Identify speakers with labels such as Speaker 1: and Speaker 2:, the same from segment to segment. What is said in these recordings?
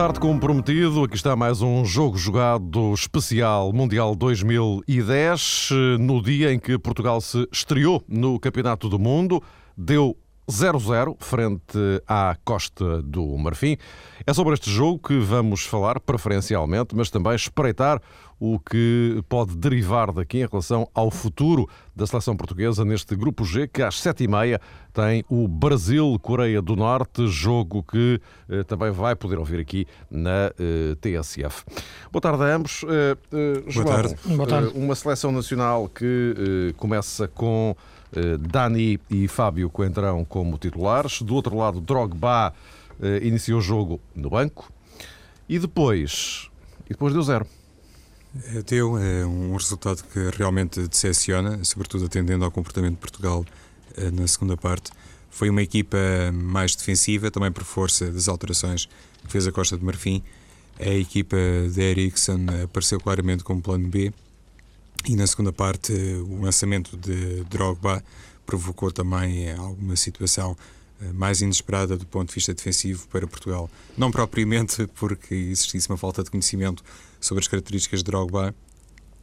Speaker 1: Tarde, como prometido, aqui está mais um jogo jogado especial Mundial 2010, no dia em que Portugal se estreou no Campeonato do Mundo, deu 0-0 frente à Costa do Marfim. É sobre este jogo que vamos falar preferencialmente, mas também espreitar o que pode derivar daqui em relação ao futuro da seleção portuguesa neste grupo G, que às sete e meia tem o Brasil-Coreia do Norte, jogo que eh, também vai poder ouvir aqui na eh, TSF. Boa tarde a ambos. Eh,
Speaker 2: eh Boa, tarde.
Speaker 1: Boa tarde. uma seleção nacional que eh, começa com eh, Dani e Fábio Coentrão como titulares. Do outro lado, Drogba eh, iniciou o jogo no banco. E depois, e depois deu zero.
Speaker 2: Eh, deu é um resultado que realmente decepciona, sobretudo atendendo ao comportamento de Portugal na segunda parte. Foi uma equipa mais defensiva, também por força das alterações que fez a Costa de Marfim. A equipa de Ericsson apareceu claramente como plano B e na segunda parte, o lançamento de Drogba provocou também alguma situação eh, mais inesperada do ponto de vista defensivo para Portugal. Não propriamente porque existisse uma falta de conhecimento sobre as características de Drogba,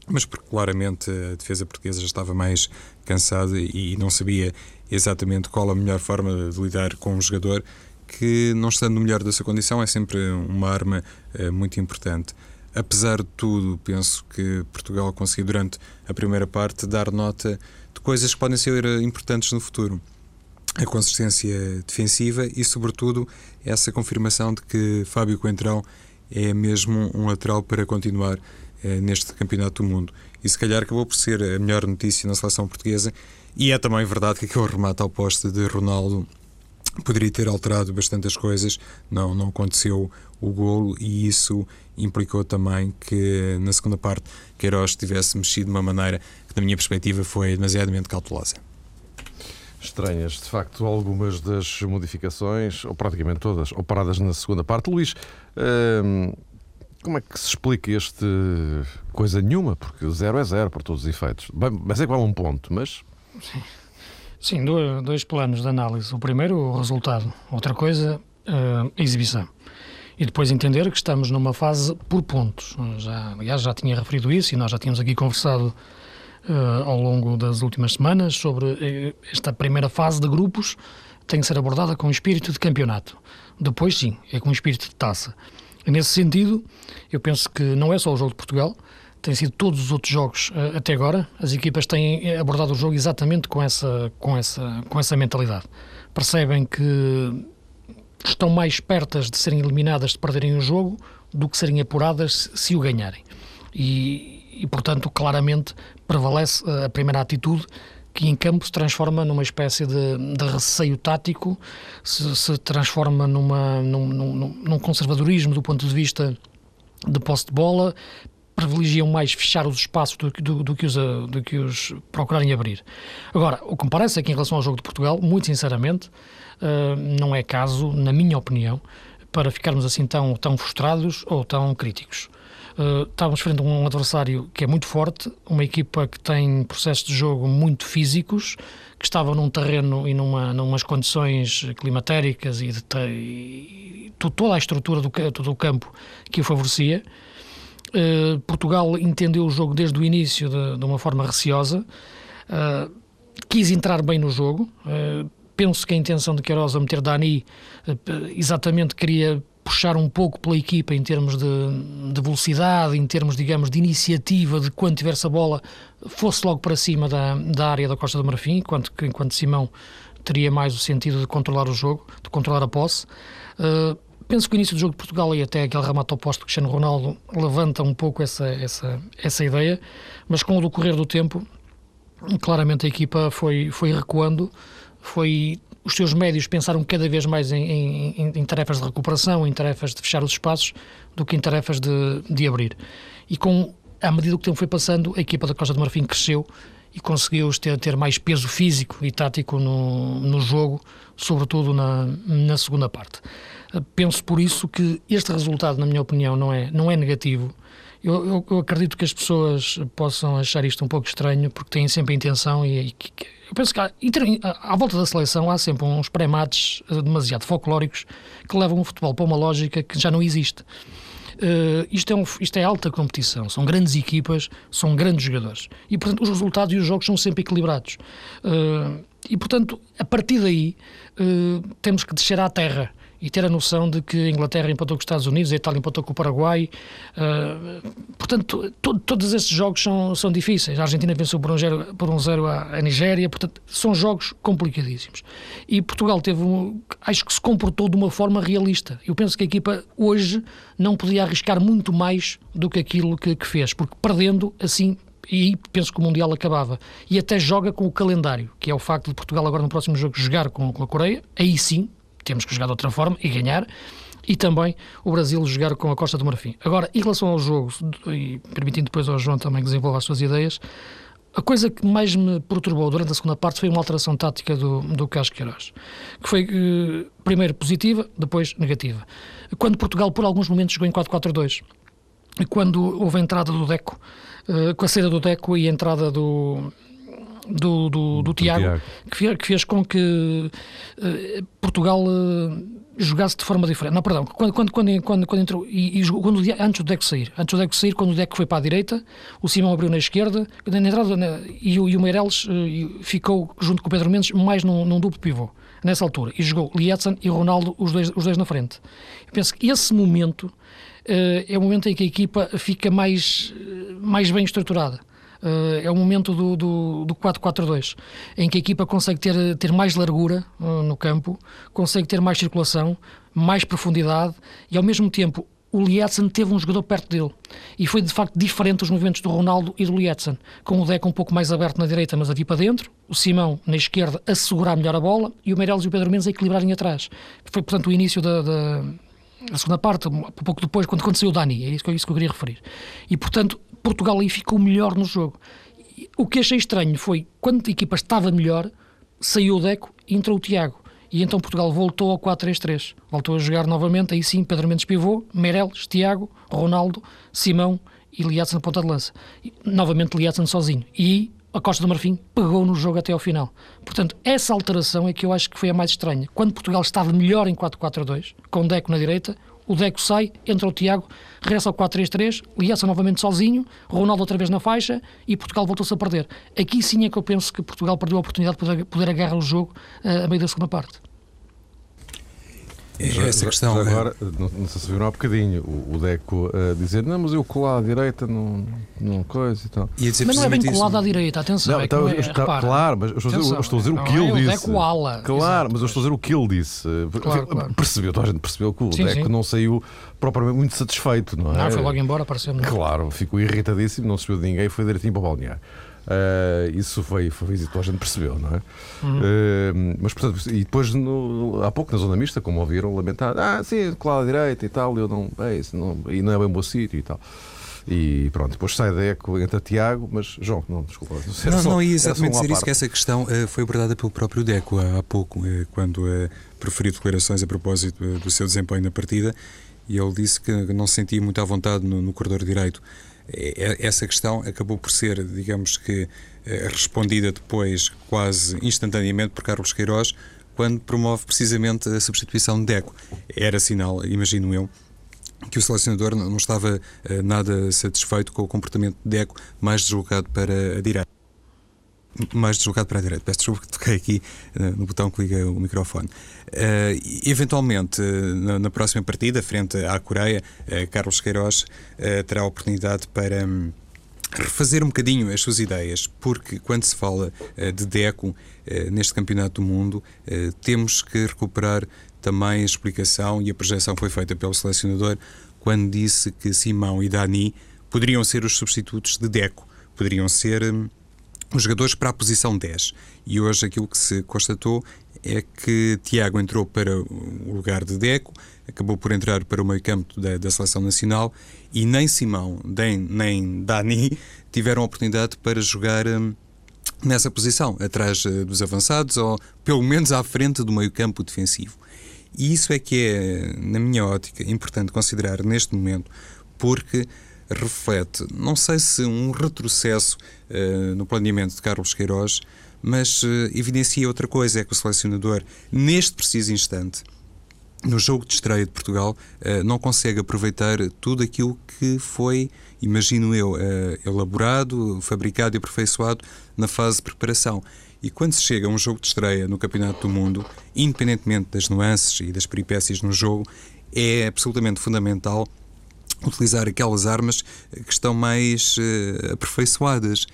Speaker 2: mas porque claramente a defesa portuguesa já estava mais cansada e não sabia exatamente qual a melhor forma de lidar com um jogador que, não estando no melhor da sua condição, é sempre uma arma eh, muito importante apesar de tudo, penso que Portugal conseguiu durante a primeira parte dar nota de coisas que podem ser importantes no futuro. A consistência defensiva e, sobretudo, essa confirmação de que Fábio Coentrão é mesmo um lateral para continuar eh, neste Campeonato do Mundo. E se calhar acabou por ser a melhor notícia na seleção portuguesa. E é também verdade que aquele remate ao poste de Ronaldo poderia ter alterado bastante as coisas, não, não aconteceu o golo e isso implicou também que na segunda parte Queiroz tivesse mexido de uma maneira que, na minha perspectiva, foi demasiadamente cautelosa.
Speaker 1: Estranhas, de facto, algumas das modificações, ou praticamente todas, operadas na segunda parte. Luís, hum, como é que se explica este coisa nenhuma? Porque zero é zero por todos os efeitos. Bem, mas é igual a um ponto, mas.
Speaker 3: Sim. Sim, dois planos de análise. O primeiro, o resultado. Outra coisa, a exibição. E depois entender que estamos numa fase por pontos. Já, aliás, já tinha referido isso e nós já tínhamos aqui conversado ao longo das últimas semanas sobre uh, esta primeira fase de grupos tem que ser abordada com espírito de campeonato. Depois, sim, é com espírito de taça. E nesse sentido, eu penso que não é só o jogo de Portugal, tem sido todos os outros jogos uh, até agora, as equipas têm abordado o jogo exatamente com essa, com essa, com essa mentalidade. Percebem que estão mais pertas de serem eliminadas, de perderem o jogo, do que serem apuradas se o ganharem. E, e portanto, claramente prevalece eh, a primeira atitude que em campo se transforma numa espécie de, de receio tático, se, se transforma numa, num, num, num conservadorismo do ponto de vista de posse de bola, privilegiam mais fechar os espaços do, do, do, que os, do que os procurarem abrir. Agora, o que me parece é que em relação ao jogo de Portugal, muito sinceramente, uh, não é caso, na minha opinião, para ficarmos assim tão, tão frustrados ou tão críticos. Uh, estávamos frente a um adversário que é muito forte, uma equipa que tem processos de jogo muito físicos, que estava num terreno e numa numas condições climatéricas e, de, e toda a estrutura do, do campo que o favorecia. Uh, Portugal entendeu o jogo desde o início de, de uma forma receosa, uh, quis entrar bem no jogo. Uh, penso que a intenção de Queiroz a meter Dani exatamente queria puxar um pouco pela equipa em termos de, de, velocidade, em termos, digamos, de iniciativa, de quando tivesse a bola fosse logo para cima da, da área da Costa do Marfim, enquanto, enquanto Simão teria mais o sentido de controlar o jogo, de controlar a posse. Uh, penso que o início do jogo de Portugal e até aquele remate oposto do Cristiano Ronaldo levanta um pouco essa, essa, essa ideia, mas com o decorrer do tempo, claramente a equipa foi, foi recuando, foi os seus médios pensaram cada vez mais em, em, em, tarefas de recuperação, em tarefas de fechar os espaços, do que em tarefas de, de abrir. E com à medida que o tempo foi passando, a equipa da Costa do Marfim cresceu e conseguiu ter, ter mais peso físico e tático no, no jogo, sobretudo na, na segunda parte. Penso por isso que este resultado, na minha opinião, não é, não é negativo. Eu, eu, eu acredito que as pessoas possam achar isto um pouco estranho, porque têm sempre a intenção, e, e eu penso que há, à volta da seleção há sempre uns pré-mates demasiado folclóricos que levam o futebol para uma lógica que já não existe. Uh, isto, é um, isto é alta competição, são grandes equipas, são grandes jogadores. E, portanto, os resultados e os jogos são sempre equilibrados. Uh, e, portanto, a partir daí, uh, temos que descer à terra e ter a noção de que a Inglaterra empatou com os Estados Unidos, a Itália empatou com o Paraguai. Uh, portanto, to, todos esses jogos são, são difíceis. A Argentina venceu por um zero, por um zero a Nigéria. Portanto, são jogos complicadíssimos. E Portugal teve, um, acho que se comportou de uma forma realista. Eu penso que a equipa hoje não podia arriscar muito mais do que aquilo que, que fez, porque perdendo assim e penso que o Mundial acabava. E até joga com o calendário, que é o facto de Portugal agora no próximo jogo jogar com a Coreia, aí sim temos que jogar de outra forma e ganhar, e também o Brasil jogar com a Costa do Marfim. Agora, em relação ao jogo, e permitindo depois ao João também desenvolver as suas ideias, a coisa que mais me perturbou durante a segunda parte foi uma alteração tática do, do que foi, eh, primeiro, positiva, depois negativa. Quando Portugal, por alguns momentos, jogou em 4-4-2, e quando houve a entrada do Deco, eh, com a saída do Deco e a entrada do, do, do, do Tiago, Tiago. Que, fez, que, fez, com que uh, Portugal uh, jogasse de forma diferente. Não, perdão, quando, quando, quando, quando, quando entrou, e, e quando, antes do Deco sair, antes do Deco sair, quando o Deco foi para a direita, o Simão abriu na esquerda, na entrada, na, e, o, e o Meireles uh, ficou junto com o Pedro Mendes mais num, num duplo pivô, nessa altura, e jogou Lietzen e Ronaldo, os dois, os dois na frente. Eu penso que esse momento é o momento em que a equipa fica mais, mais bem estruturada. Uh, é o momento do, do, do 4-4-2, em que a equipa consegue ter, ter mais largura uh, no campo, consegue ter mais circulação, mais profundidade e ao mesmo tempo o Lietzen teve um jogador perto dele e foi de facto diferente os movimentos do Ronaldo e do Lietzen, com o Deco um pouco mais aberto na direita, mas a vir para dentro, o Simão na esquerda a segurar melhor a bola e o Meireles e o Pedro Mendes a equilibrarem atrás. Foi portanto o início da, da segunda parte, pouco depois, quando aconteceu o Dani, é isso que eu queria referir. E, portanto, Portugal aí ficou melhor no jogo. O que achei estranho foi, quando a equipa estava melhor, saiu o Deco e entrou o Tiago. E então Portugal voltou ao 4-3-3. Voltou a jogar novamente, aí sim, Pedro Mendes pivô, Meireles, Tiago, Ronaldo, Simão e Liatzen na ponta de lança. E, novamente Liatzen sozinho. E a Costa do Marfim pegou no jogo até ao final. Portanto, essa alteração é que eu acho que foi a mais estranha. Quando Portugal estava melhor em 4-4-2, com Deco na direita, o Deco sai, entra o Tiago, regressa ao 4-3-3, Liaça novamente sozinho, Ronaldo outra vez na faixa e Portugal voltou-se a perder. Aqui sim é que eu penso que Portugal perdeu a oportunidade de poder, poder agarrar o jogo uh, a meio da segunda parte.
Speaker 1: É essa questão. agora, não, não sei se viram há bocadinho o, Deco a dizer: Não, mas eu colado à direita, não, não coisa e tal.
Speaker 3: E mas não é bem colado isso, à direita, atenção. Não, é então, é, está,
Speaker 1: claro, mas eu estou, atenção, estou a dizer o que ele é disse.
Speaker 3: Deco ala.
Speaker 1: Claro, Exato, mas eu estou a dizer o que ele disse. Claro, claro. Percebeu, toda a gente percebeu que o sim, Deco sim. não saiu propriamente muito satisfeito, não é?
Speaker 3: Não, foi logo embora, pareceu-me.
Speaker 1: Claro, ficou irritadíssimo, não se viu de ninguém, foi direitinho para o balnear. Uh, isso foi, foi isso a gente percebeu, não é? Uhum. Uh, mas, portanto, e depois, no, há pouco na zona mista, como ouviram, lamentar, ah, sim, claro, direita e tal, eu não, é isso, não, e não é bem bom sítio e tal. E pronto, depois sai da eco, entra Tiago, mas João, não, desculpa.
Speaker 2: Não, só, não ia exatamente dizer isso, que essa questão uh, foi abordada pelo próprio Deco há, há pouco, uh, quando uh, preferiu declarações a propósito do seu desempenho na partida, e ele disse que não se sentia muito à vontade no, no corredor direito. É, é, essa questão acabou por ser, digamos que, eh, respondida depois quase instantaneamente por Carlos Queiroz, quando promove precisamente a substituição de Deco. Era sinal, imagino eu, que o selecionador não estava eh, nada satisfeito com o comportamento de Deco, mais deslocado para a direita mais deslocado para a direita. Peço desculpa que toquei aqui uh, no botão que liga o microfone. Uh, eventualmente, uh, na, na, próxima partida, frente à Coreia, Carlos Queiroz terá a oportunidade para um, refazer um bocadinho as suas ideias, porque quando se fala de Deco neste Campeonato do Mundo, temos que recuperar também a explicação e a projeção que foi feita pelo selecionador quando disse que Simão e Dani poderiam ser os substitutos de Deco, poderiam ser. Os jogadores para a posição 10. E hoje aquilo que se constatou é que Tiago entrou para o lugar de Deco, acabou por entrar para o meio-campo da, da, seleção nacional e nem Simão nem, nem Dani tiveram oportunidade para jogar hum, nessa posição, atrás uh, dos avançados ou pelo menos à frente do meio-campo defensivo. E isso é que é, na minha ótica, importante considerar neste momento, porque reflete, não sei se um retrocesso uh, no planeamento de Carlos Queiroz, mas uh, evidencia outra coisa: é que o selecionador, neste preciso instante, no jogo de estreia de Portugal, uh, não consegue aproveitar tudo aquilo que foi, imagino eu, elaborado, fabricado e aperfeiçoado na fase de preparação. E quando se chega a um jogo de estreia no Campeonato do Mundo, independentemente das nuances e das peripécias no jogo, é absolutamente fundamental utilizar aquelas armas que estão mais uh, aperfeiçoadas.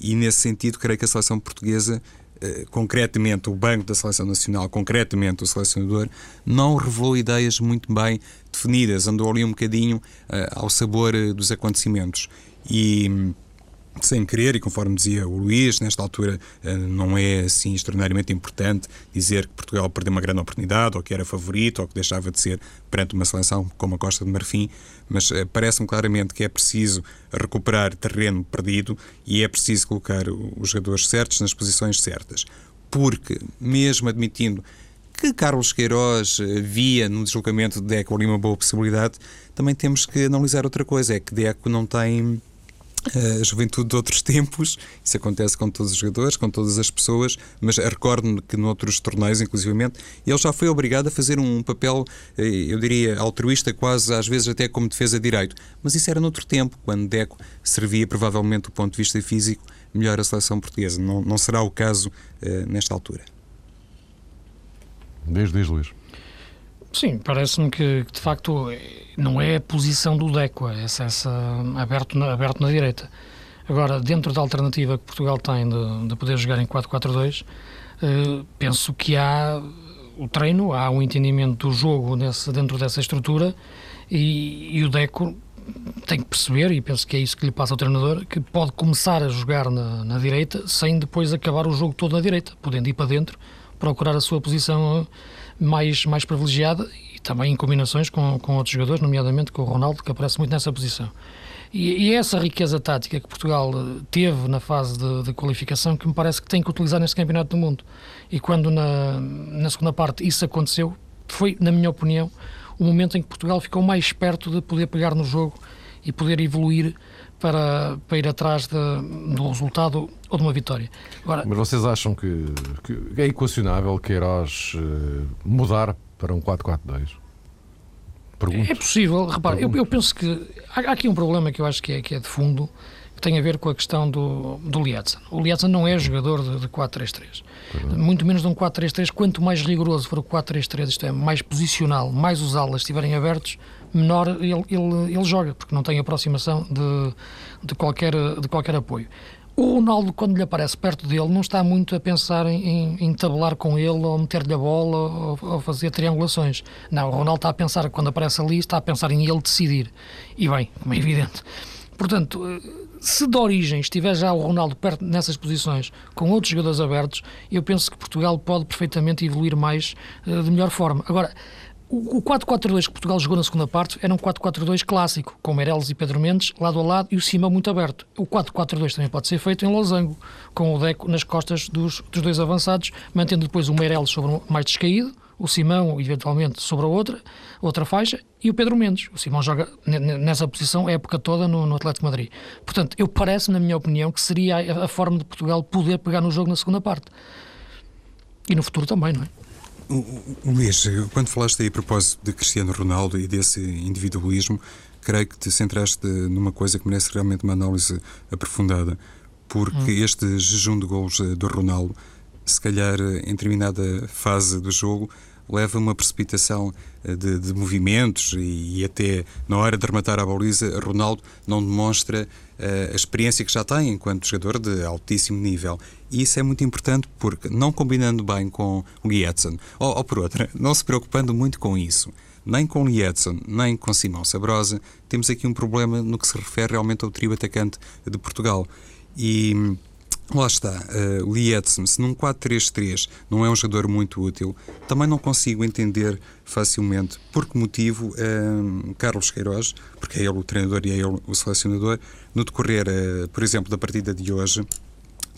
Speaker 2: E nesse sentido, creio que a seleção portuguesa, uh, concretamente o Banco da Seleção Nacional, concretamente o selecionador, não revelou ideias muito bem definidas, andou ali um bocadinho uh, ao sabor dos acontecimentos. E sem querer, e conforme dizia o Luís, nesta altura eh, não é assim extraordinariamente importante dizer que Portugal perdeu uma grande oportunidade, ou que era favorito, ou que deixava de ser perante uma seleção como a Costa de Marfim, mas eh, parece-me claramente que é preciso recuperar terreno perdido e é preciso colocar os jogadores certos nas posições certas. Porque, mesmo admitindo que Carlos Queiroz eh, via no deslocamento de Deco ali uma boa possibilidade, também temos que analisar outra coisa, é que Deco não tem a juventude de outros tempos, isso acontece com todos os jogadores, com todas as pessoas, mas recordo-me que noutros torneios, inclusivamente, ele já foi obrigado a fazer um papel, eh, eu diria, altruísta, quase às vezes até como defesa de direito. Mas isso era noutro tempo, quando Deco servia provavelmente do ponto de vista físico melhor a seleção portuguesa. Não, não será o caso uh, nesta altura.
Speaker 1: Desde diz Luís.
Speaker 3: Sim, parece-me que, de facto não é a posição do DECO, é essa, essa aberto, na, aberto na direita. Agora, dentro da alternativa que Portugal tem de, de poder jogar em 4-4-2, eh, penso que há o treino, há um entendimento do jogo nesse, dentro dessa estrutura e, e, o DECO tem que perceber, e penso que é isso que lhe passa ao treinador, que pode começar a jogar na, na direita sem depois acabar o jogo todo na direita, podendo ir para dentro, procurar a sua posição mais, mais privilegiada e também em combinações com, com outros jogadores, nomeadamente com o Ronaldo, que aparece muito nessa posição. E, e é essa riqueza tática que Portugal eh, teve na fase de, de, qualificação que me parece que tem que utilizar nesse Campeonato do Mundo. E quando na, na segunda parte isso aconteceu, foi, na minha opinião, o momento em que Portugal ficou mais perto de poder pegar no jogo e poder evoluir para, para ir atrás de, do resultado ou de uma vitória.
Speaker 1: Agora, Mas vocês acham que, que é equacionável Queiroz uh, mudar para um 4-4-2?
Speaker 3: É possível, repare, eu, eu, penso que há, há, aqui um problema que eu acho que é, que é de fundo, que tem a ver com a questão do, do Lietzen. O Lietzen não é jogador de, de 4-3-3, muito menos de um 4-3-3, quanto mais rigoroso for o 4-3-3, isto é, mais posicional, mais os alas estiverem abertos, menor ele, ele, ele joga, porque não tem aproximação de, de, qualquer, de qualquer apoio. O Ronaldo, quando lhe aparece perto dele, não está muito a pensar em, em tabelar com ele, ou meter-lhe a bola, ou, ou, fazer triangulações. Não, o Ronaldo está a pensar, quando aparece ali, está a pensar em ele decidir. E bem, como é evidente. Portanto, se de origem estiver já o Ronaldo perto nessas posições, com outros jogadores abertos, eu penso que Portugal pode perfeitamente evoluir mais uh, de melhor forma. Agora, o 4-4-2 que Portugal jogou na segunda parte era um 4-4-2 clássico, com Meireles e Pedro Mendes lado a lado e o Simão muito aberto. O 4-4-2 também pode ser feito em losango, com o Deco nas costas dos, dos dois avançados, mantendo depois o Meireles sobre mais descaído, o Simão eventualmente sobre a outra, outra faixa e o Pedro Mendes. O Simão joga nessa posição a época toda no, no Atlético Madrid. Portanto, eu parece, na minha opinião, que seria a, a forma de Portugal poder pegar no jogo na segunda parte. E no futuro também, não é?
Speaker 2: Luís, quando falaste aí a propósito de Cristiano Ronaldo e desse individualismo, creio que te centraste numa coisa que merece realmente uma análise aprofundada, porque hum. este jejum de gols do Ronaldo, se calhar em determinada fase do jogo, leva uma precipitação eh, de, de movimentos e, e, até na hora de rematar a baliza, Ronaldo não demonstra uh, a experiência que já tem enquanto jogador de altíssimo nível. E isso é muito importante porque, não combinando bem com o Lietzen, ou, ou por outra, não se preocupando muito com isso, nem com Lietzen, nem com Simão Sabrosa, temos aqui um problema no que se refere realmente ao trio atacante de Portugal. E Lá está, uh, o Lietzen, se num 4-3-3 não é um jogador muito útil, também não consigo entender facilmente por que motivo uh, Carlos Queiroz, porque é ele o treinador e é ele o selecionador, no decorrer, uh, por exemplo, da partida de hoje,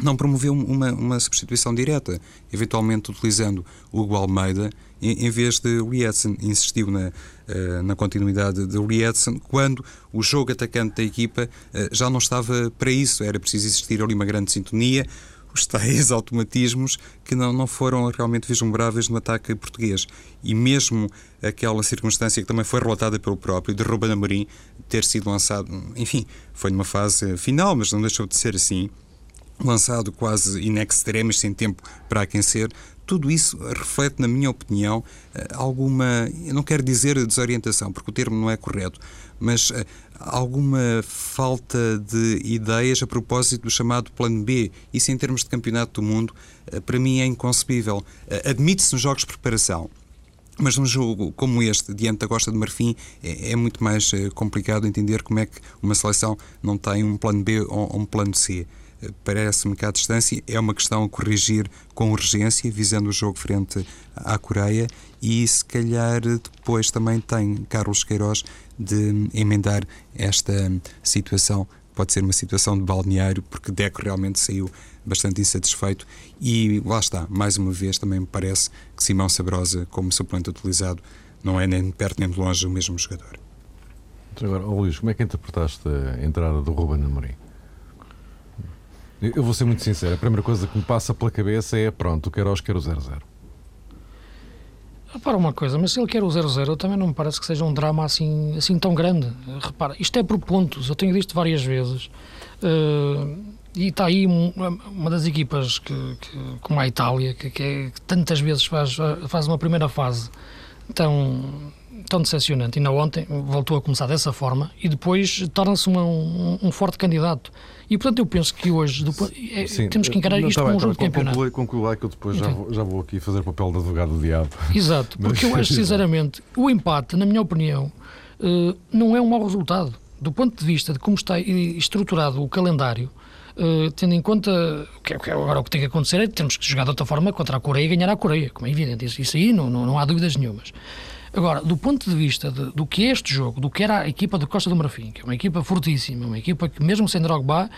Speaker 2: não promoveu uma, uma substituição direta, eventualmente utilizando o Hugo Almeida em, em vez de Lietzen. Insistiu na, uh, na continuidade de Lietzen quando o jogo atacante da equipa uh, já não estava para isso. Era preciso existir ali uma grande sintonia. os tais automatismos que não, não foram realmente vislumbráveis no ataque português. E mesmo aquela circunstância que também foi relatada pelo próprio, de Ruben Amorim ter sido lançado, enfim, foi numa fase final, mas não deixou de ser assim, lançado quase in extremis, sem tempo para aquecer, tudo isso reflete, na minha opinião, eh, alguma, não quero dizer desorientação, porque o termo não é correto, mas eh, alguma falta de ideias a propósito do chamado Plano B. Isso, em termos de campeonato do mundo, eh, para mim é inconcebível. Admite-se nos jogos de preparação. Mas num jogo como este, diante da Costa de Marfim, é, é muito mais complicado entender como é que uma seleção não tem um plano B ou um plano C parece-me que à distância é uma questão a corrigir com urgência, visando o jogo frente à Coreia e se calhar depois também tem Carlos Queiroz de emendar esta situação. Pode ser uma situação de balneário, porque Deco realmente saiu bastante insatisfeito e lá está, mais uma vez também me parece que Simão Sabrosa, como suplente utilizado, não é nem de perto nem de longe o mesmo jogador.
Speaker 1: Agora, oh Luís, como é que interpretaste a entrada do Ruben Amorim? Eu vou ser muito sincero, a primeira coisa que me passa pela cabeça é pronto, o Queiroz quer o 0-0.
Speaker 3: Repara uma coisa, mas se ele quer o 0-0, também não me parece que seja um drama assim, assim tão grande. Repara, isto é por pontos, eu tenho visto várias vezes. Uh, e está aí uma das equipas que, que, como a Itália, que, que, é, que tantas vezes faz, faz uma primeira fase tão, tão decepcionante. Ainda ontem voltou a começar dessa forma e depois torna-se um, um, forte candidato. E portanto eu penso que hoje é, Sim, temos que encarar isto tá como um jogo de campeonato.
Speaker 1: Conclui, conclui lá que eu depois já vou, já vou, aqui fazer o papel de advogado do diabo.
Speaker 3: Exato, porque eu acho sinceramente o empate, na minha opinião, uh, não é um mau resultado. Do ponto de vista de como está estruturado o calendário, Uh, tendo em conta que, que, agora o que tem que acontecer é termos que jogar de outra forma contra a Coreia e ganhar a Coreia, como é evidente. Isso, isso aí não, não, não há dúvidas nenhumas. Agora, do ponto de vista de, do que é este jogo, do que era a equipa do Costa do Marfim, que é uma equipa fortíssima, uma equipa que, mesmo sem Drogba,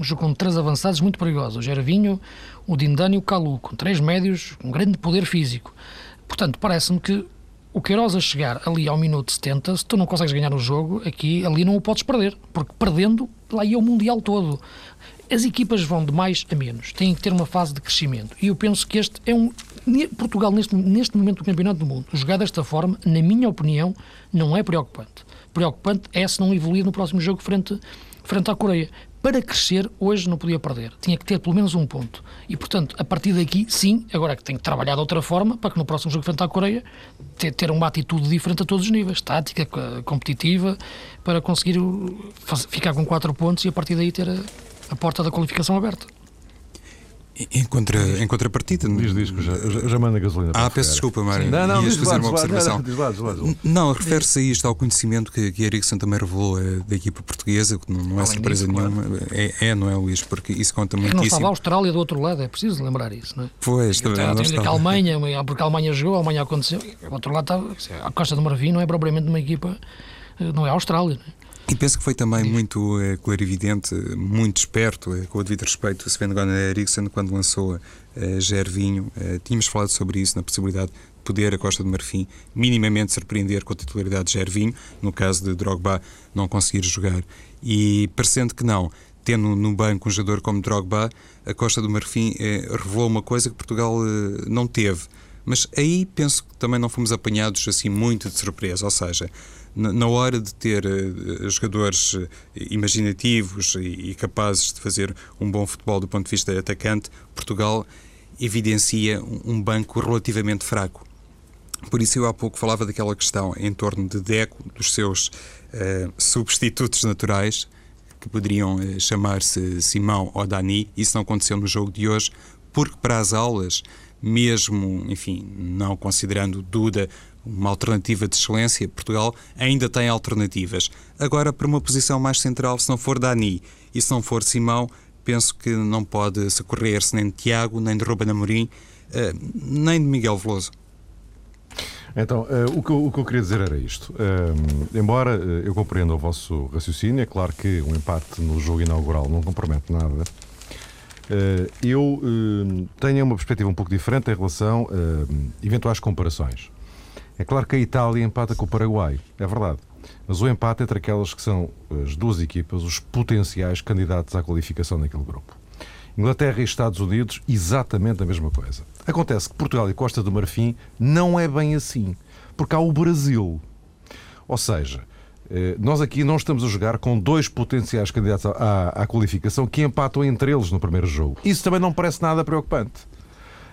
Speaker 3: jogou com três avançados muito perigosos: o Gervinho, o Dindani e o Calu, com três médios, com um grande poder físico. Portanto, parece-me que o Queiroz a chegar ali ao minuto 70, se tu não consegues ganhar o jogo, aqui, ali não o podes perder, porque perdendo, lá ia o Mundial todo. As equipas vão de mais a menos, têm que ter uma fase de crescimento. E eu penso que este é um. Portugal, neste, neste momento do Campeonato do Mundo, jogar desta forma, na minha opinião, não é preocupante. Preocupante é se não evoluir no próximo jogo frente, frente à Coreia. Para crescer, hoje não podia perder. Tinha que ter pelo menos um ponto. E, portanto, a partir daqui, sim, agora é que tem que trabalhar de outra forma para que no próximo jogo frente à Coreia ter, ter uma atitude diferente a todos os níveis, tática, competitiva, para conseguir ficar com quatro pontos e a partir daí ter a, a porta da qualificação aberta.
Speaker 2: Em, contra, em contrapartida.
Speaker 1: Diz, diz que já, já manda gasolina.
Speaker 2: Ah, peço desculpa, Mário. Não, não, diz fazer uma observação. Não, não, não refere-se a isto ao conhecimento que, que Ericsson também revelou é, da equipa portuguesa, que não, não é surpresa disso, nenhuma. Claro. É, é, não é, Luís? Porque isso conta muito.
Speaker 3: Não estava a Austrália do outro lado, é preciso lembrar isso, não é?
Speaker 2: Pois, também. Não
Speaker 3: estava. a Alemanha, porque a Alemanha jogou, a Alemanha aconteceu. O outro lado estava. A Costa do Marfim não é propriamente uma equipa. Eh, não é a Austrália, não é?
Speaker 2: E penso que foi também muito é, clarividente, muito esperto, é, com o devido respeito, Sven Goran Eriksson, quando lançou é, Gervinho. É, tínhamos falado sobre isso, na possibilidade de poder a Costa de Marfim minimamente surpreender com a titularidade de Gervinho, no caso de Drogba não conseguir jogar. E parecendo que não, tendo no banco um jogador como Drogba, a Costa do Marfim revelou uma coisa que Portugal não teve. Mas aí penso que também não fomos apanhados assim muito de surpresa, ou seja, na hora de ter eh, jogadores eh, imaginativos e capazes de fazer um bom futebol do ponto de vista atacante, Portugal evidencia um banco relativamente fraco. Por isso eu há pouco falava daquela questão em torno de Deco, dos seus uh, substitutos naturais, que poderiam uh, chamar-se Simão ou Dani. Isso não aconteceu no jogo de hoje, porque para as aulas, mesmo, enfim, não considerando Duda uma alternativa de excelência, Portugal ainda tem alternativas. Agora, para uma posição mais central, se não for Dani e se não for Simão, penso que não pode socorrer-se nem de Tiago, nem de Ruben Amorim, uh, nem de Miguel Veloso.
Speaker 1: Então, uh, o, que eu, o, que eu, queria dizer era isto. Uh, embora eu compreenda o vosso raciocínio, é claro que um empate no jogo inaugural não compromete nada. eu tenho uma perspectiva um pouco diferente em relação a eventuais comparações. É claro que a Itália empata com o Paraguai, é verdade. Mas o empate entre aquelas que são as duas equipas, os potenciais candidatos à qualificação naquele grupo. Inglaterra e Estados Unidos, exatamente a mesma coisa. Acontece que Portugal e Costa do Marfim não é bem assim, porque há o Brasil. Ou seja, eh, nós aqui não estamos a jogar com dois potenciais candidatos à, à, qualificação que empatam entre eles no primeiro jogo. Isso também não parece nada preocupante.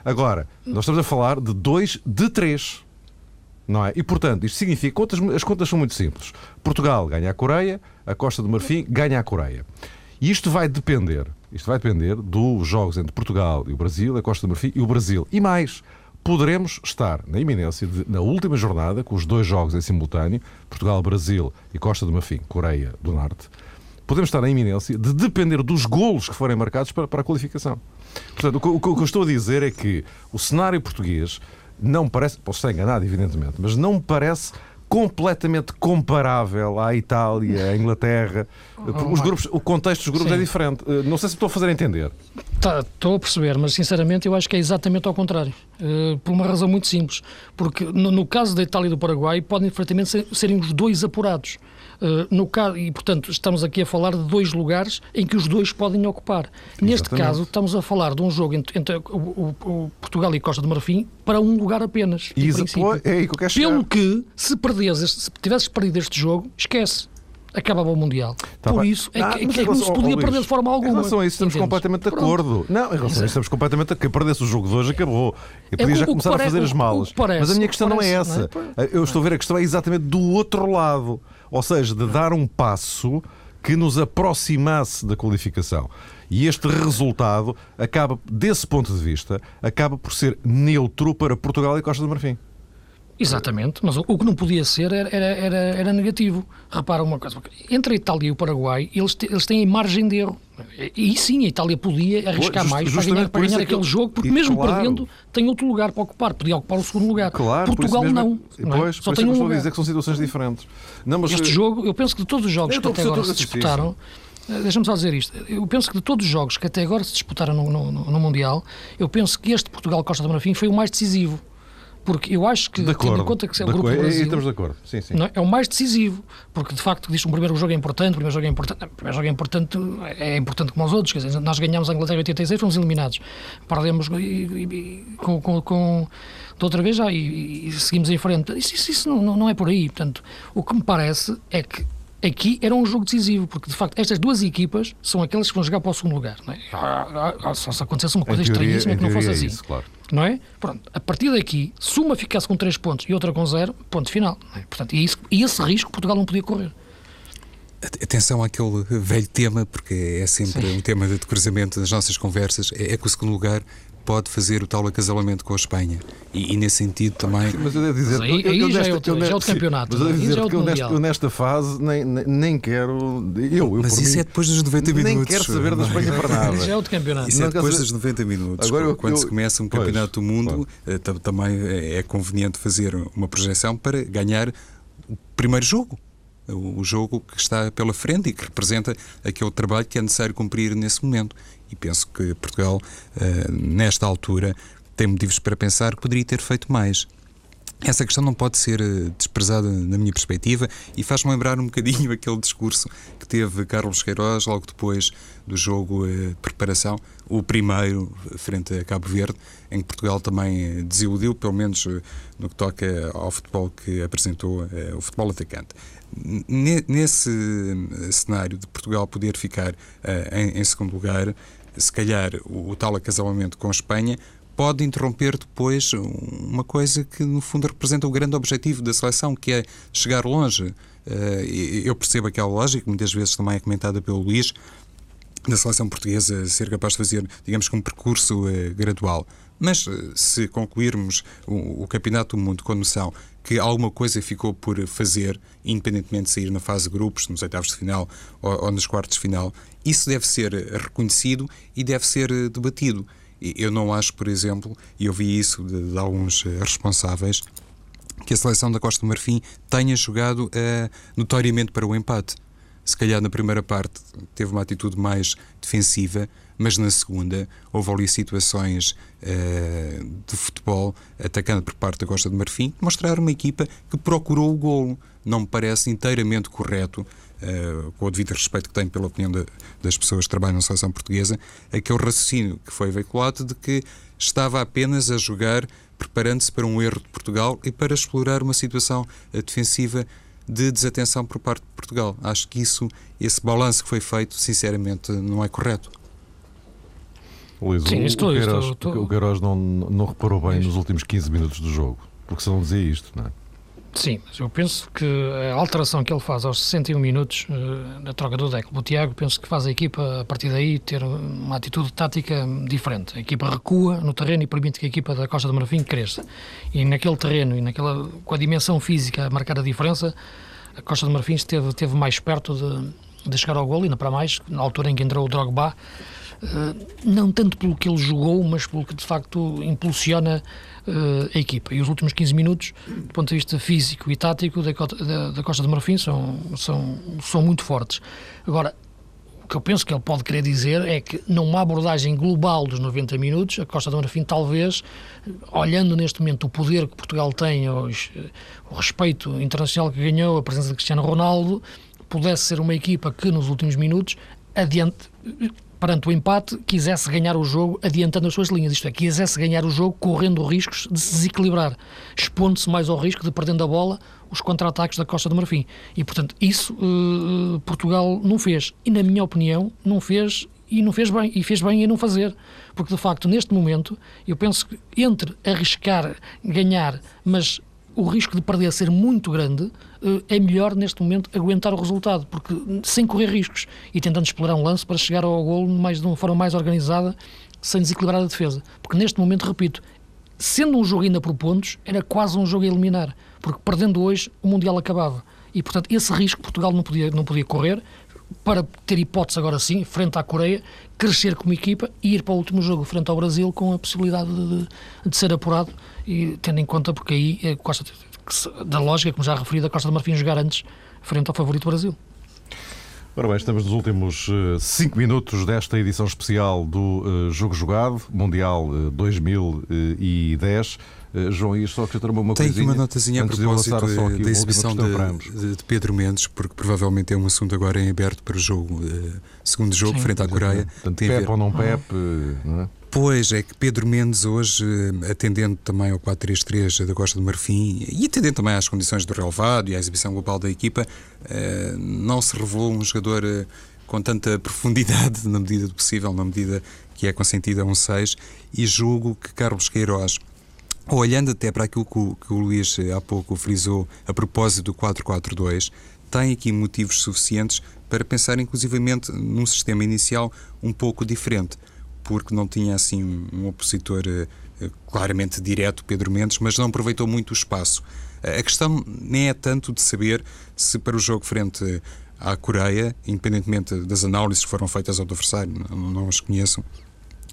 Speaker 1: Agora, nós estamos a falar de dois de três. Não é? E, portanto, isto significa contas, as contas são muito simples. Portugal ganha a Coreia, a Costa do Marfim ganha a Coreia. E isto vai depender, isto vai depender dos jogos entre Portugal e o Brasil, a Costa do Marfim e o Brasil. E mais, poderemos estar na iminência de, na última jornada, com os dois jogos em simultâneo, Portugal-Brasil e Costa do Marfim, Coreia do Norte, podemos estar na iminência de depender dos golos que forem marcados para, para a qualificação. Portanto, o, o, o que eu estou a dizer é que o cenário português não parece, posso estar enganado, evidentemente, mas não parece completamente comparável à Itália, à Inglaterra. Oh, Os grupos, o contexto dos grupos é Sim. é diferente. Eh, não sei se estou a fazer entender.
Speaker 3: Tá, estou a perceber, mas sinceramente eu acho que é exatamente ao contrário. Uh, por uma razão muito simples. Porque no, no, caso da Itália e do Paraguai podem perfeitamente ser, serem os dois apurados. Uh, no caso, e, portanto, estamos aqui a falar de dois lugares em que os dois podem ocupar. Exatamente. Neste caso, estamos a falar de um jogo entre, entre o, o, Portugal e Costa do Marfim para um lugar apenas.
Speaker 1: Isso, é aí que eu quero
Speaker 3: Pelo que, se, perdes, se tivesses perdido este jogo, esquece acabava o Mundial. Tá Por bem. isso é, ah, que, é que não se podia oh, perder de forma alguma. Em
Speaker 1: relação a isso estamos Entendes? completamente de acordo. Não, em relação a isso estamos completamente de acordo. Perdesse o jogo de hoje, acabou. E podia é, já começar parece, a fazer as malas. Parece, Mas a minha questão parece, não é essa. Não é? Eu estou a ver a questão é exatamente do outro lado. Ou seja, de dar um passo que nos aproximasse da qualificação. E este resultado acaba, desse ponto de vista, acaba por ser neutro para Portugal e Costa do Marfim.
Speaker 3: Exatamente, mas o, o que não podia ser era, era, era, negativo. Repara uma coisa, entre a Itália e o Paraguai, eles, te, eles têm margem de erro. E, e sim, a Itália podia arriscar Just, mais para ganhar, para ganhar é aquele jogo, porque mesmo claro. perdendo, tem outro lugar para ocupar, podia ocupar o segundo lugar. Portugal
Speaker 1: mesmo,
Speaker 3: não.
Speaker 1: não é? Só tem um lugar. dizer que são situações diferentes.
Speaker 3: Não, mas este eu... jogo, eu penso que de todos os jogos que até agora se disputaram, eh, Deixa-me só dizer isto. Eu penso que de todos os jogos que até agora se disputaram no, no, no Mundial, eu penso que este Portugal-Costa do Marfim foi o mais decisivo. Porque eu acho que,
Speaker 1: de
Speaker 3: tendo em conta que é o Grupo
Speaker 1: acordo.
Speaker 3: Brasil...
Speaker 1: Estamos de acordo, sim, sim.
Speaker 3: É? é? o mais decisivo, porque de facto diz que um primeiro jogo é importante, o primeiro jogo é importante, o primeiro jogo é importante, é importante como os outros, quer dizer, nós ganhamos a Inglaterra em 86, fomos eliminados. Perdemos com, com, com de outra vez já e, e, seguimos em frente. Isso, isso, isso não, não é por aí. Portanto, o que me parece é que aqui era um jogo decisivo, porque de facto estas duas equipas são aquelas que vão jogar para o segundo lugar. Não é? Ah, ah, só se acontecesse uma coisa estranhíssima que não fosse é assim. Isso, claro. Não é? Pronto, a partir daqui, se uma ficasse com 3 pontos e outra com 0, ponto final. É? Portanto, e, isso, e esse risco Portugal não podia correr.
Speaker 2: Atenção àquele velho tema, porque é sempre Sim. um tema de cruzamento das nossas conversas, é, é que o segundo lugar pode fazer o tal acasalamento com a Espanha. E, e nesse sentido também.
Speaker 1: Mas eu devo dizer.
Speaker 3: Aí, aí já, é outro, já é outro campeonato.
Speaker 1: Mas eu devo dizer que eu nesta, eu nesta, fase nem, nem quero. Eu, eu
Speaker 2: mas isso mim, é depois dos 90 minutos.
Speaker 1: Nem quero saber da Espanha para nada.
Speaker 3: Já é outro campeonato.
Speaker 2: Isso é depois dos 90 minutos. Agora, eu, quando eu, se começa um campeonato do mundo. Eh, também é conveniente fazer uma projeção para ganhar o primeiro jogo o jogo que está pela frente e que representa aquele trabalho que é necessário cumprir nesse momento. E penso que Portugal, eh, nesta altura, tem motivos para pensar que poderia ter feito mais. Essa questão não pode ser eh, desprezada na minha perspectiva e faz-me lembrar um bocadinho aquele discurso que teve Carlos Queiroz logo depois do jogo de eh, preparação, o primeiro frente a Cabo Verde, em que Portugal também desiludiu, pelo menos no que toca ao futebol que apresentou, o futebol atacante nesse cenário de Portugal poder ficar em, segundo lugar, se calhar o, o tal acasalamento com a Espanha pode interromper depois uma coisa que no fundo representa o grande objetivo da seleção, que é chegar longe. Eh, eu percebo aquela lógica, muitas vezes também é comentada pelo Luís, da seleção portuguesa ser capaz de fazer, digamos que um percurso eh, gradual. Mas eh, se concluirmos o, o Campeonato do Mundo com a noção que alguma coisa ficou por fazer, independentemente de sair na fase de grupos, nos oitavos de final ou, ou nos quartos de final, isso deve ser reconhecido e deve ser eh, debatido. Eu não acho, por exemplo, e ouvi isso de, de alguns eh, responsáveis, que a seleção da Costa do Marfim tenha jogado uh, notoriamente para o empate. Se calhar na primeira parte teve uma atitude mais defensiva, mas na segunda houve ali situações uh, de futebol, atacando por parte da Costa de Marfim, mostrar uma equipa que procurou o golo. Não me parece inteiramente correto uh, com o devido respeito que tenho pela opinião de, das pessoas que trabalham na seleção portuguesa, aquele raciocínio que foi veiculado de que estava apenas a jogar preparando-se para um erro de Portugal e para explorar uma situação defensiva de desatenção por parte de Portugal. Acho que isso, esse balanço que foi feito, sinceramente, não é correto.
Speaker 1: Luís, Sim, estou, o Queiroz, estou, estou... o Queiroz não, não reparou bem nos últimos 15 minutos do jogo, porque se não dizia isto, não é?
Speaker 3: Sim, mas eu penso que a alteração que ele faz aos 61 minutos uh, na troca do deck o Tiago, penso que faz a equipa a partir daí ter uma atitude tática diferente. A equipa recua no terreno e permite que a equipa da Costa do Marfim cresça. E naquele terreno e naquela, com a dimensão física a marcar a diferença, a Costa do Marfim esteve, esteve mais perto de, de chegar ao gol, ainda para mais, na altura em que entrou o Drogba, eh, não tanto pelo que ele jogou, mas pelo que de facto impulsiona uh, a equipa. E os últimos 15 minutos, do ponto de vista físico e tático da, da, da Costa de Marfim, são, são, são muito fortes. Agora, o que eu penso que ele pode querer dizer é que numa abordagem global dos 90 minutos, a Costa do Marfim talvez, olhando neste momento o poder que Portugal tem, os, o respeito internacional que ganhou, a presença de Cristiano Ronaldo, pudesse ser uma equipa que nos últimos minutos adiante perante o empate, quisesse ganhar o jogo adiantando as suas linhas, isto é, quisesse ganhar o jogo correndo riscos de se desequilibrar, expondo-se mais ao risco de perdendo a bola os contra-ataques da Costa do Marfim. E, portanto, isso uh, Portugal não fez. E, na minha opinião, não fez e não fez bem, e fez bem em não fazer, porque de facto neste momento eu penso que entre arriscar ganhar, mas o risco de perder ser muito grande, eh, é melhor neste momento aguentar o resultado, porque sem correr riscos e tentando explorar um lance para chegar ao gol mais, de uma forma mais organizada, sem desequilibrar a defesa. Porque neste momento, repito, sendo um jogo ainda por pontos, era quase um jogo a eliminar, porque perdendo hoje o Mundial acabava. E portanto, esse risco Portugal não podia, não podia correr para ter hipótese agora sim, frente à Coreia, crescer como equipa e ir para o último jogo frente ao Brasil com a possibilidade de, de ser apurado e tendo em conta porque aí a Costa, da lógica, como já referi, da Costa do Marfim jogar antes frente ao favorito Brasil.
Speaker 1: Ora bem, estamos nos últimos 5 uh, minutos desta edição especial do uh, Jogo Jogado, Mundial uh, 2010. Uh, João, isto só acrescentar uma
Speaker 2: Tenho
Speaker 1: aqui
Speaker 2: uma notazinha a propósito de, da exibição de, de, Pedro Mendes, porque provavelmente é um assunto agora em aberto para o jogo, uh, segundo jogo, Sim, frente à Coreia.
Speaker 1: Portanto, Pep ou não Pep, não é?
Speaker 2: Pois é que Pedro Mendes hoje, eh, atendendo também ao 4-3-3 da Costa do Marfim e atendendo também às condições do relevado e à exibição global da equipa, não se revelou um jogador com tanta profundidade na medida do possível, na medida que é consentida a um 6 e julgo que Carlos Queiroz olhando até para aquilo que o, que o Luís eh, há pouco frisou a propósito do 442, tem aqui motivos suficientes para pensar inclusivamente num sistema inicial um pouco diferente, porque não tinha assim um opositor uh, claramente direto, Pedro Mendes, mas não aproveitou muito o espaço. A questão nem é tanto de saber se para o jogo frente à Coreia, independentemente das análises que foram feitas ao adversário, não, não as conheço,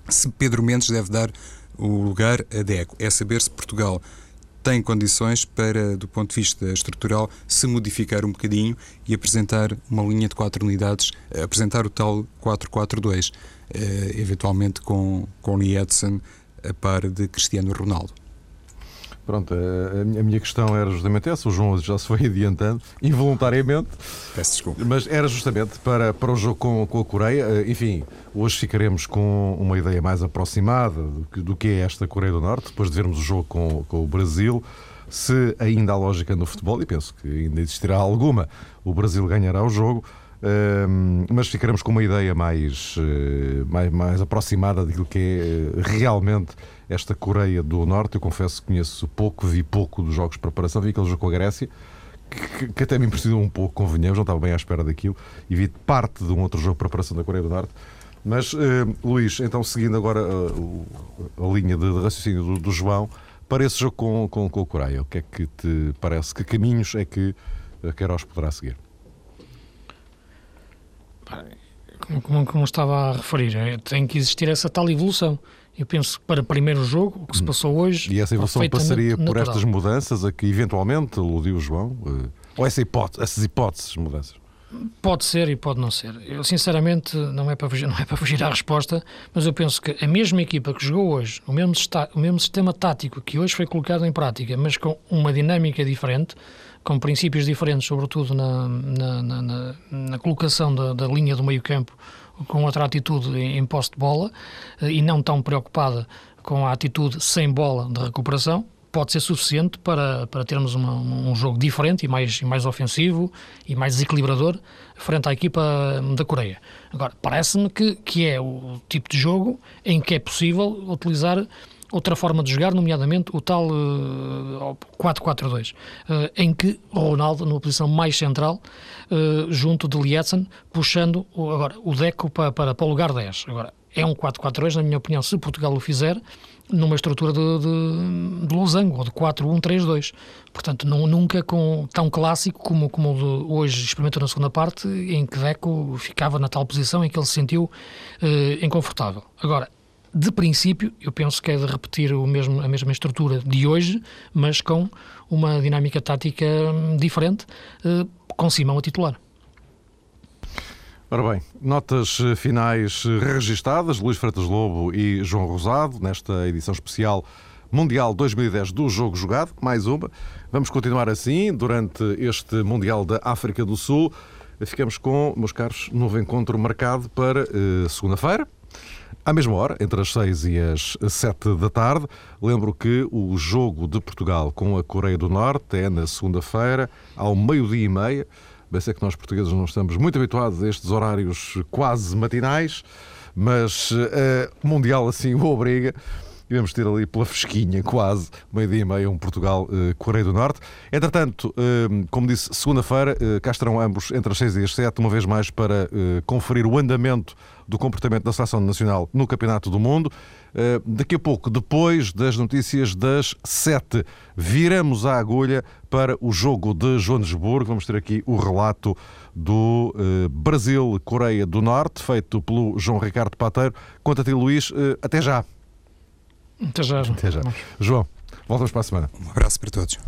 Speaker 2: se Pedro Mendes deve dar o lugar adequo. É saber se Portugal tem condições para, do ponto de vista estrutural, se modificar um bocadinho e apresentar uma linha de quatro unidades, apresentar o tal 4-4-2, eh, eventualmente com, com Edson a par de Cristiano Ronaldo.
Speaker 1: Pronto, a, minha questão era justamente essa. O João já se foi adiantando, involuntariamente.
Speaker 2: Peço desculpa.
Speaker 1: Mas era justamente para, para o jogo com, com a Coreia. Eh, enfim, hoje ficaremos com uma ideia mais aproximada do que, do que é esta Coreia do Norte, depois de vermos o jogo com, com o Brasil. Se ainda há lógica no futebol, e penso que ainda existirá alguma, o Brasil ganhará o jogo. Uh, mas ficaremos com uma ideia mais, uh, mais, mais aproximada daquilo que é uh, realmente esta Coreia do Norte. Eu confesso que conheço pouco, vi pouco dos jogos de preparação, vi aquele jogo com a Grécia, que, até me impressionou um pouco, convenhamos, não estava bem à espera daquilo, e vi parte de um outro jogo de preparação da Coreia do Norte. Mas, uh, Luís, então seguindo agora uh, a linha de, de raciocínio do, do, João, para esse jogo com, com, com a Coreia, o que é que te parece? Que caminhos é que a Queiroz poderá seguir?
Speaker 3: Como, como, como, estava a referir, é, tem que existir essa tal evolução. Eu penso que para o primeiro jogo, o que se hum. passou hoje.
Speaker 1: E essa evolução passaria por estas mudanças a que eventualmente aludiu o João? Eh, ou essa hipótese, essas hipóteses de mudanças?
Speaker 3: Pode ser e pode não ser. Eu, sinceramente, não é, para fugir, não é para fugir à resposta, mas eu penso que a mesma equipa que jogou hoje, o mesmo, o mesmo sistema tático que hoje foi colocado em prática, mas com uma dinâmica diferente, com princípios diferentes, sobretudo na, na, na, na colocação da, da, linha do meio-campo, com outra atitude em, posse de bola eh, e não tão preocupada com a atitude sem bola de recuperação, pode ser suficiente para, para termos uma, um jogo diferente e mais, mais ofensivo e mais desequilibrador frente à equipa da Coreia. Agora, parece-me que, que é o tipo de jogo em que é possível utilizar outra forma de jogar, nomeadamente o tal uh, 4-4-2, uh, em que Ronaldo, numa posição mais central, uh, junto de Lietzen, puxando o, agora, o Deco para, para, para o lugar 10. Agora, é um 4-4-2, na minha opinião, se Portugal o fizer, numa estrutura de, de, de losango, ou de 4-1-3-2. Portanto, não, nunca com, tão clássico como, como hoje experimentou na segunda parte, em que Deco ficava na tal posição em que ele se sentiu eh, inconfortável. Agora, de princípio, eu penso que é de repetir o mesmo, a mesma estrutura de hoje, mas com uma dinâmica tática diferente, eh, com Simão a titular.
Speaker 1: Ora bem, notas eh, finais eh, registadas, Luís Freitas Lobo e João Rosado, nesta edição especial Mundial 2010 do Jogo Jogado, mais uma. Vamos continuar assim durante este Mundial da África do Sul. Ficamos com, meus caros, novo encontro marcado para uh, segunda-feira, à mesma hora, entre as 6 e as 7 da tarde. Lembro que o jogo de Portugal com a Coreia do Norte é na segunda-feira, ao meio-dia e meia. Bem sei que nós portugueses não estamos muito habituados a estes horários quase matinais, mas uh, o Mundial assim o obriga. E vamos ter ali pela fresquinha, quase, meio-dia e meia, um Portugal-Coreia uh, do Norte. Entretanto, uh, como disse, segunda-feira, uh, cá estarão ambos entre as 6 e as 7, uma vez mais para conferir o andamento do comportamento da Seleção Nacional no Campeonato do Mundo. Eh, daqui a pouco, depois das notícias das 7, viramos a agulha para o jogo de Joanesburgo. Vamos ter aqui o relato do eh, Brasil-Coreia do Norte, feito pelo João Ricardo Pateiro. Ti, Luís, eh, até já.
Speaker 3: Até já.
Speaker 1: Até já. João, voltamos para a semana.
Speaker 2: Um abraço para todos.